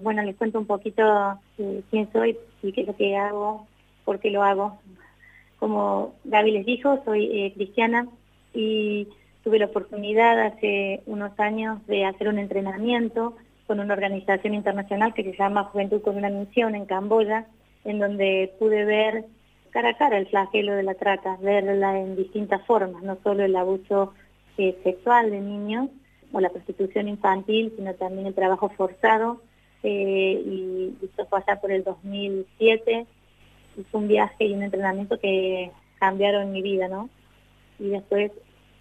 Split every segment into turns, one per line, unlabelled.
Bueno, les cuento un poquito eh, quién soy y qué es lo que hago, por qué lo hago. Como Gaby les dijo, soy eh, cristiana y tuve la oportunidad hace unos años de hacer un entrenamiento con una organización internacional que se llama Juventud con una Misión en Camboya, en donde pude ver cara a cara el flagelo de la trata, verla en distintas formas, no solo el abuso eh, sexual de niños o la prostitución infantil, sino también el trabajo forzado eh, y esto fue allá por el 2007. Hice un viaje y un entrenamiento que cambiaron mi vida, ¿no? Y después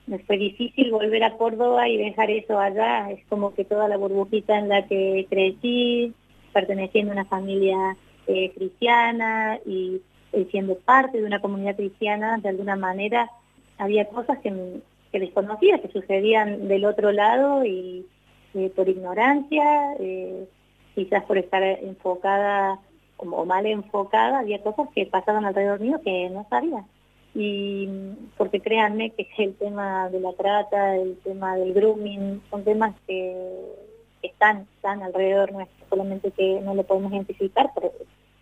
me fue difícil volver a Córdoba y dejar eso allá. Es como que toda la burbujita en la que crecí, perteneciendo a una familia eh, cristiana y siendo parte de una comunidad cristiana, de alguna manera había cosas que, que desconocía, que sucedían del otro lado y eh, por ignorancia, eh, quizás por estar enfocada o mal enfocada, había cosas que pasaban alrededor mío que no sabía. Y porque créanme que el tema de la trata, el tema del grooming, son temas que, están, están alrededor nuestro, solamente que no lo podemos identificar por,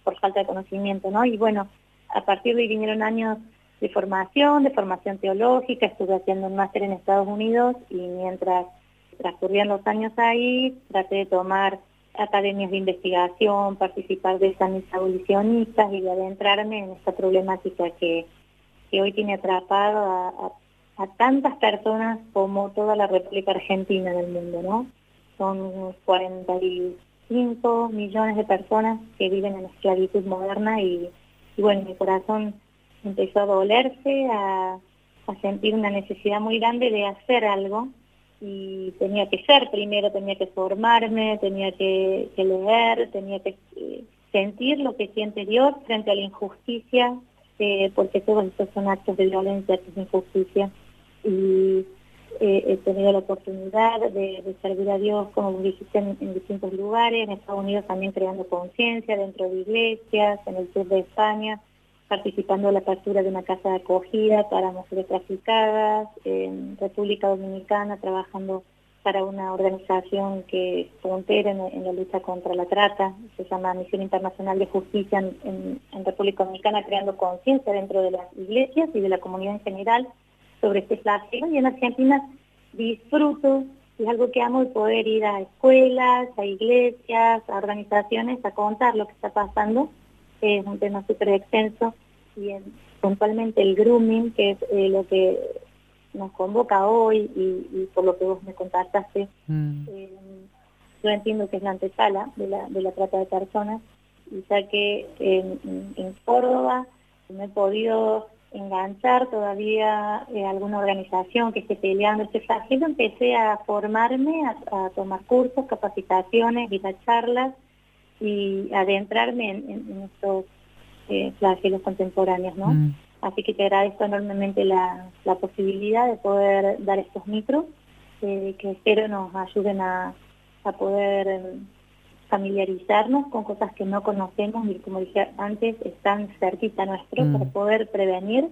por falta de conocimiento, ¿no? Y bueno, a partir de ahí vinieron años de formación, de formación teológica, estuve haciendo un máster en Estados Unidos y mientras transcurrían los años ahí, traté de tomar academias de investigación, participar de exámenes abolicionistas y de adentrarme en esta problemática que, que hoy tiene atrapado a, tantas personas como toda la República Argentina en el mundo, ¿no? Son 45 millones de personas que viven en esclavitud moderna y, bueno, mi corazón empezó a dolerse, a sentir una necesidad muy grande de hacer algo y tenía que ser primero, tenía que formarme, tenía que, leer, tenía que eh, sentir lo que siente Dios frente a la injusticia, eh, porque todos estos son actos de violencia, de injusticia. Y eh, he tenido la oportunidad de, servir a Dios, como dijiste, en, en, distintos lugares, en Estados Unidos también creando conciencia dentro de iglesias, en el sur de España, participando en la apertura de una casa de acogida para mujeres traficadas, en República Dominicana trabajando para una organización que es puntera en, la lucha contra la trata, se llama Misión Internacional de Justicia en, República Dominicana, creando conciencia dentro de las iglesias y de la comunidad en general sobre este flagelo. Y en Argentina disfruto, es algo que amo, el poder ir a escuelas, a iglesias, a organizaciones, a contar lo que está pasando. Es un tema súper extenso, y puntualmente el grooming, que es eh, lo que nos convoca hoy y, por lo que vos me contactaste, mm. eh, yo entiendo que es la antesala de la, de la trata de personas, y ya que en, Córdoba me he podido enganchar todavía eh, alguna organización que esté peleando este flagelo, empecé a formarme, a, tomar cursos, capacitaciones, y a charlas, y adentrarme en, estos eh, flagelos contemporáneos, ¿no? Mm. Así que te agradezco enormemente la, posibilidad de poder dar estos micros, eh, que espero nos ayuden a, poder em, familiarizarnos con cosas que no conocemos y como dije antes, están cerquita nuestro mm. para poder prevenir,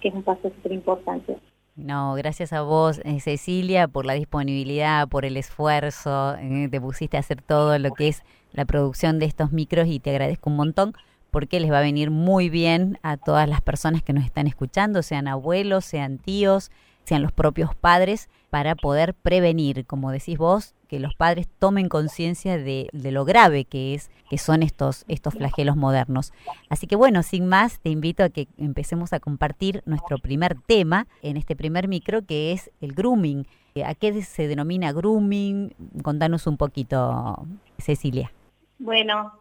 que es un paso súper importante.
No, gracias a vos, eh, Cecilia, por la disponibilidad, por el esfuerzo. Eh, te pusiste a hacer todo lo que es la producción de estos micros y te agradezco un montón porque les va a venir muy bien a todas las personas que nos están escuchando, sean abuelos, sean tíos, sean los propios padres, para poder prevenir, como decís vos, que los padres tomen conciencia de, lo grave que es que son estos estos flagelos modernos. Así que bueno, sin más, te invito a que empecemos a compartir nuestro primer tema en este primer micro que es el grooming. ¿A qué se denomina grooming? Contanos un poquito, Cecilia.
Bueno,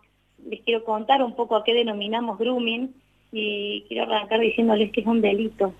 les quiero contar un poco a qué denominamos grooming y quiero arrancar diciéndoles que es un delito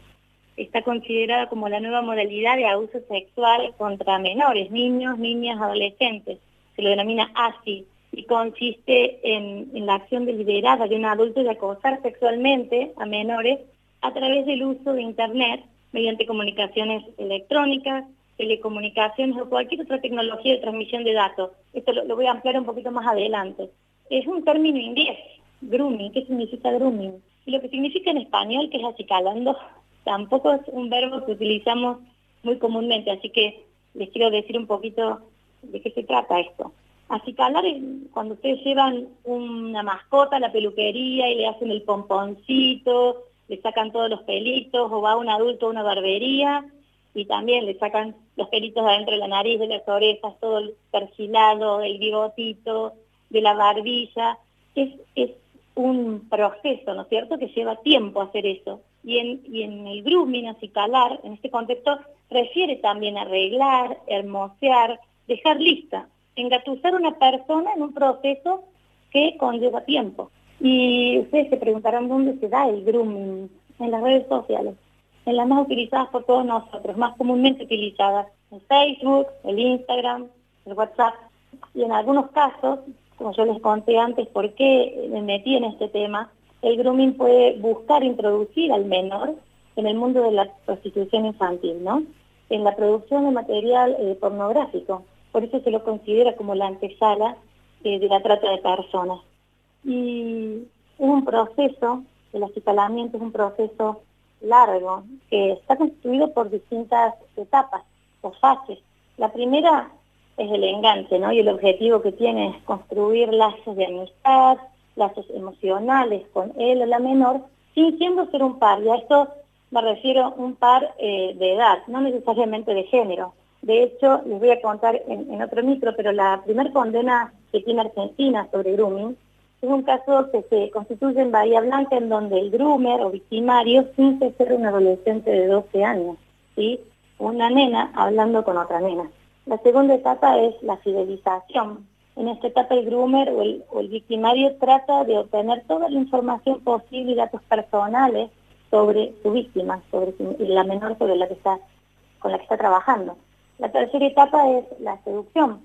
está considerada como la nueva modalidad de abuso sexual contra menores, niños, niñas, adolescentes. Se lo denomina ASI y consiste en, la acción deliberada de un adulto de acosar sexualmente a menores a través del uso de Internet mediante comunicaciones electrónicas, telecomunicaciones o cualquier otra tecnología de transmisión de datos. Esto lo, lo voy a ampliar un poquito más adelante. Es un término inglés, grooming. ¿Qué significa grooming? Y lo que significa en español, que es acicalando tampoco es un verbo que utilizamos muy comúnmente, así que les quiero decir un poquito de qué se trata esto. Acicalar es cuando ustedes llevan una mascota a la peluquería y le hacen el pomponcito, le sacan todos los pelitos, o va un adulto a una barbería y también le sacan los pelitos adentro de la nariz, de las orejas, todo el perfilado, el bigotito, de la barbilla. Es, es un proceso, ¿no es cierto?, que lleva tiempo hacer eso. Y en, y en el grooming, acicalar, en este contexto, refiere también a arreglar, hermosear, dejar lista engatusar a una persona en un proceso que conlleva tiempo. Y ustedes se preguntarán dónde se da el grooming, en las redes sociales, en las más utilizadas por todos nosotros, más comúnmente utilizadas, en Facebook, el Instagram, el WhatsApp, y en algunos casos, como yo les conté antes, por qué me metí en este tema, el grooming puede buscar introducir al menor en el mundo de la prostitución infantil, ¿no? En la producción de material eh, pornográfico por eso se lo considera como la antesala eh, de la trata de personas. Y es un proceso, el acicalamiento es un proceso largo, que está constituido por distintas etapas o fases. La primera es el enganche, ¿no? Y el objetivo que tiene es construir lazos de amistad, lazos emocionales con él o la menor, fingiendo ser un par. Y a esto me refiero un par eh, de edad, no necesariamente de género. De hecho, les voy a contar en, otro micro, pero la primera condena que tiene Argentina sobre grooming es un caso que se constituye en Bahía Blanca en donde el groomer o victimario finge ser un adolescente de 12 años, ¿sí? una nena hablando con otra nena. La segunda etapa es la fidelización. En esta etapa el groomer o el, o victimario trata de obtener toda la información posible y datos personales sobre su víctima, sobre la menor sobre la que está, con la que está trabajando. La tercera etapa es la seducción.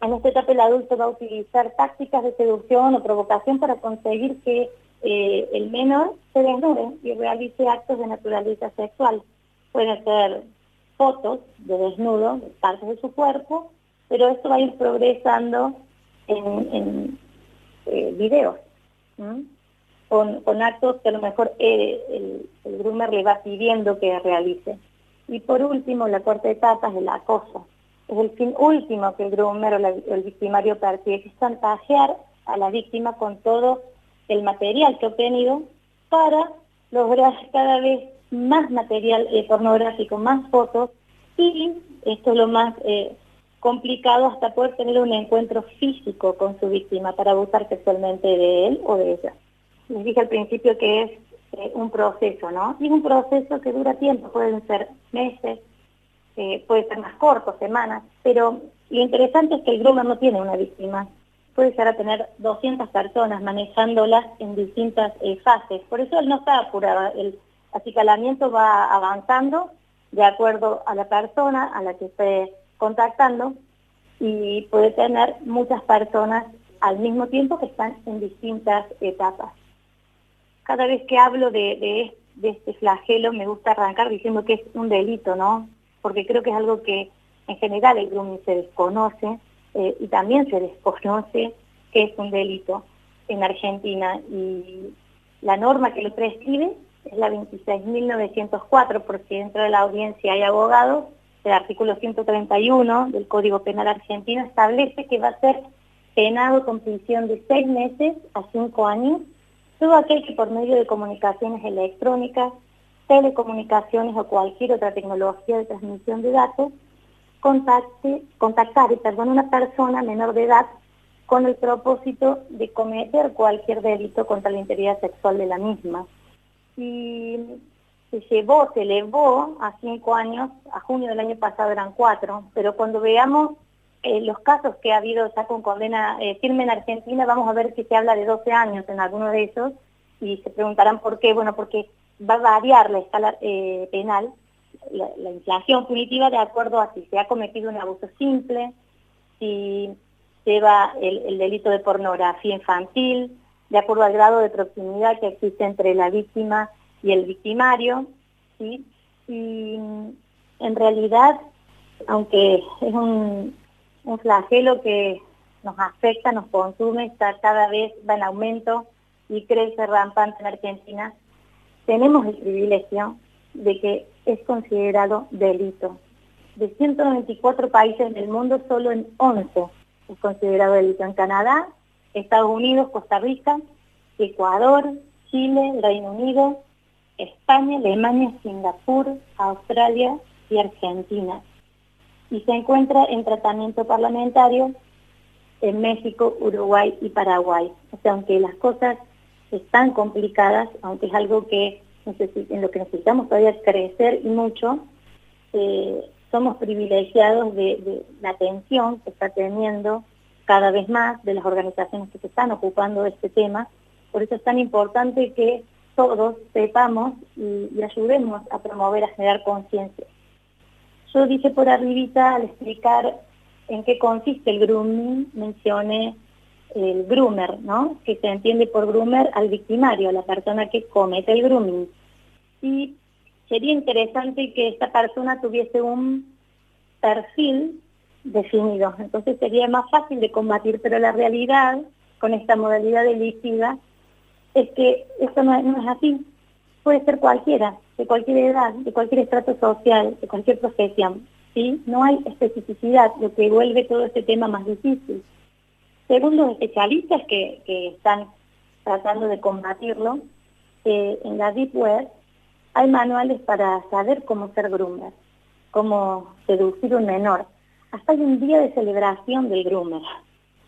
En esta etapa el adulto va a utilizar tácticas de seducción o provocación para conseguir que eh, el menor se desnude y realice actos de naturaleza sexual. Pueden ser fotos de desnudo, de partes de su cuerpo, pero esto va a ir progresando en, eh, videos, con, actos que a lo mejor eh, el, el groomer le va pidiendo que realice. Y por último, la cuarta etapa es el acoso. Es el fin último que el groomer o el victimario persigue, que es chantajear a la víctima con todo el material que ha obtenido para lograr cada vez más material eh, pornográfico, más fotos y, esto es lo más eh, complicado, hasta poder tener un encuentro físico con su víctima para abusar sexualmente de él o de ella. Les dije al principio que es eh, un proceso, ¿no? Y es un proceso que dura tiempo, pueden ser meses, puede ser más corto, semanas, pero lo interesante es que el groomer no tiene una víctima, puede llegar a tener 200 personas manejándolas en distintas fases, por eso él no está apurado, el acicalamiento va avanzando de acuerdo a la persona a la que esté contactando y puede tener muchas personas al mismo tiempo que están en distintas etapas cada vez que hablo de, este flagelo me gusta arrancar diciendo que es un delito, ¿no? Porque creo que es algo que en general el grooming se desconoce eh, y también se desconoce que es un delito en Argentina y la norma que lo prescribe es la 26.904 por si dentro de la audiencia hay abogados, el artículo 131 del Código Penal argentino establece que va a ser penado con prisión de seis meses a cinco años todo aquel que por medio de comunicaciones electrónicas, telecomunicaciones o cualquier otra tecnología de transmisión de datos, contacte, contactar a una persona menor de edad con el propósito de cometer cualquier delito contra la integridad sexual de la misma. Y se llevó, se elevó a cinco años, a junio del año pasado eran cuatro, pero cuando veamos eh, los casos que ha habido ya con condena eh, firme en Argentina, vamos a ver que se habla de 12 años en alguno de esos y se preguntarán por qué. Bueno, porque va a variar la escala eh, penal, la, inflación punitiva de acuerdo a si se ha cometido un abuso simple, si lleva el delito de pornografía infantil, de acuerdo al grado de proximidad que existe entre la víctima y el victimario, y en realidad, aunque es un, un flagelo que nos afecta, nos consume, está cada vez va en aumento y crece rampante en Argentina, tenemos el privilegio de que es considerado delito. De 194 países del mundo, solo en 11 es considerado delito en Canadá, Estados Unidos, Costa Rica, Ecuador, Chile, Reino Unido, España, Alemania, Singapur, Australia y Argentina. Y se encuentra en tratamiento parlamentario en México, Uruguay y Paraguay. O sea, aunque las cosas están complicadas, aunque es algo que en lo que necesitamos todavía crecer y mucho, eh, somos privilegiados de, la atención que está teniendo cada vez más de las organizaciones que se están ocupando de este tema. Por eso es tan importante que todos sepamos y, ayudemos a promover, a generar conciencia. Yo dije por arribita al explicar en qué consiste el grooming, mencioné el groomer, ¿no? Que se entiende por groomer al victimario, a la persona que comete el grooming. Y sería interesante que esta persona tuviese un perfil definido. Entonces sería más fácil de combatir, pero la realidad con esta modalidad delictiva es que eso no, es así. Puede ser cualquiera, de cualquier edad, de cualquier estrato social, de cualquier profesión. ¿sí? No hay especificidad, lo que vuelve todo este tema más difícil. Según los especialistas que, están tratando de combatirlo, eh, en la Deep Web hay manuales para saber cómo ser groomer, cómo seducir un menor. Hasta hay un día de celebración del groomer.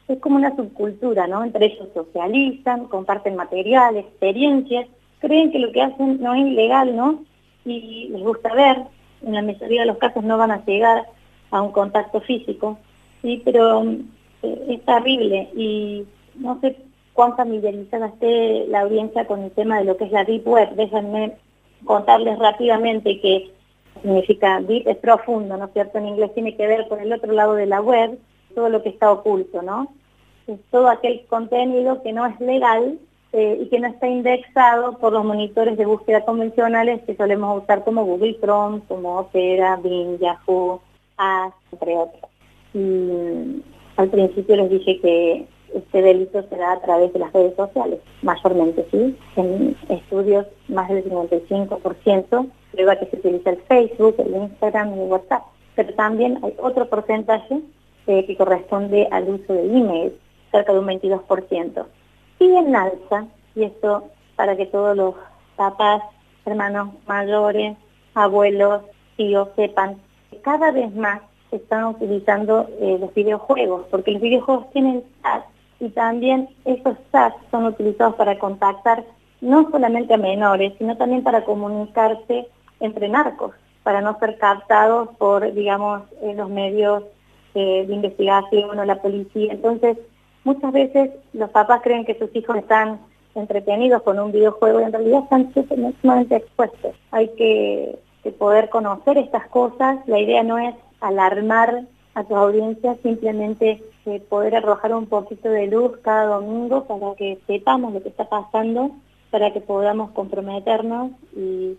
Es como una subcultura, ¿no? Entre ellos socializan, comparten material, experiencias, creen que lo que hacen no es ilegal, ¿no? Y les gusta ver, en la mayoría de los casos no van a llegar a un contacto físico, ¿sí? Pero eh, es terrible y no sé cuán familiarizada esté la audiencia con el tema de lo que es la Deep Web. Déjenme contarles rápidamente que significa deep es profundo, ¿no es cierto? En inglés tiene que ver con el otro lado de la web, todo lo que está oculto, ¿no? Es todo aquel contenido que no es legal eh, y que no está indexado por los monitores de búsqueda convencionales que solemos usar como Google Chrome, como Opera, Bing, Yahoo, Ask, entre otros. Y al principio les dije que este delito se da a través de las redes sociales, mayormente, ¿sí? En estudios, más del 55% prueba que se utiliza el Facebook, el Instagram y el WhatsApp. Pero también hay otro porcentaje eh, que corresponde al uso de email, cerca de un 22%. Y en alza, y esto para que todos los papás, hermanos mayores, abuelos, tíos sepan, que cada vez más se están utilizando eh, los videojuegos, porque los videojuegos tienen y también esos chats son utilizados para contactar no solamente a menores, sino también para comunicarse entre narcos, para no ser captados por, digamos, eh, los medios eh, de investigación o la policía. Entonces, muchas veces los papás creen que sus hijos están entretenidos con un videojuego y en realidad están sumamente expuestos. Hay que, que poder conocer estas cosas. La idea no es alarmar a tu audiencia, simplemente eh, poder arrojar un poquito de luz cada domingo para que sepamos lo que está pasando, para que podamos comprometernos y,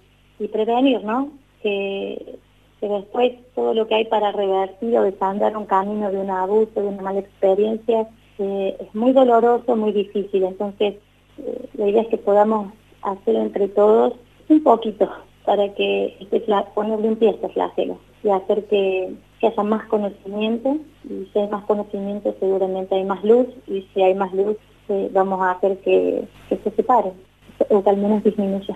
prevenir, ¿no? Que, después todo lo que hay para revertir o desandar un camino de un abuso, de una mala experiencia, eh, es muy doloroso, muy difícil. Entonces, eh, la idea es que podamos hacer entre todos un poquito para que este ponerle un pie a este flagelo y hacer que que haya más conocimiento y si hay más conocimiento seguramente hay más luz y si hay más luz eh, vamos a hacer que, que se separen o que al menos disminuya.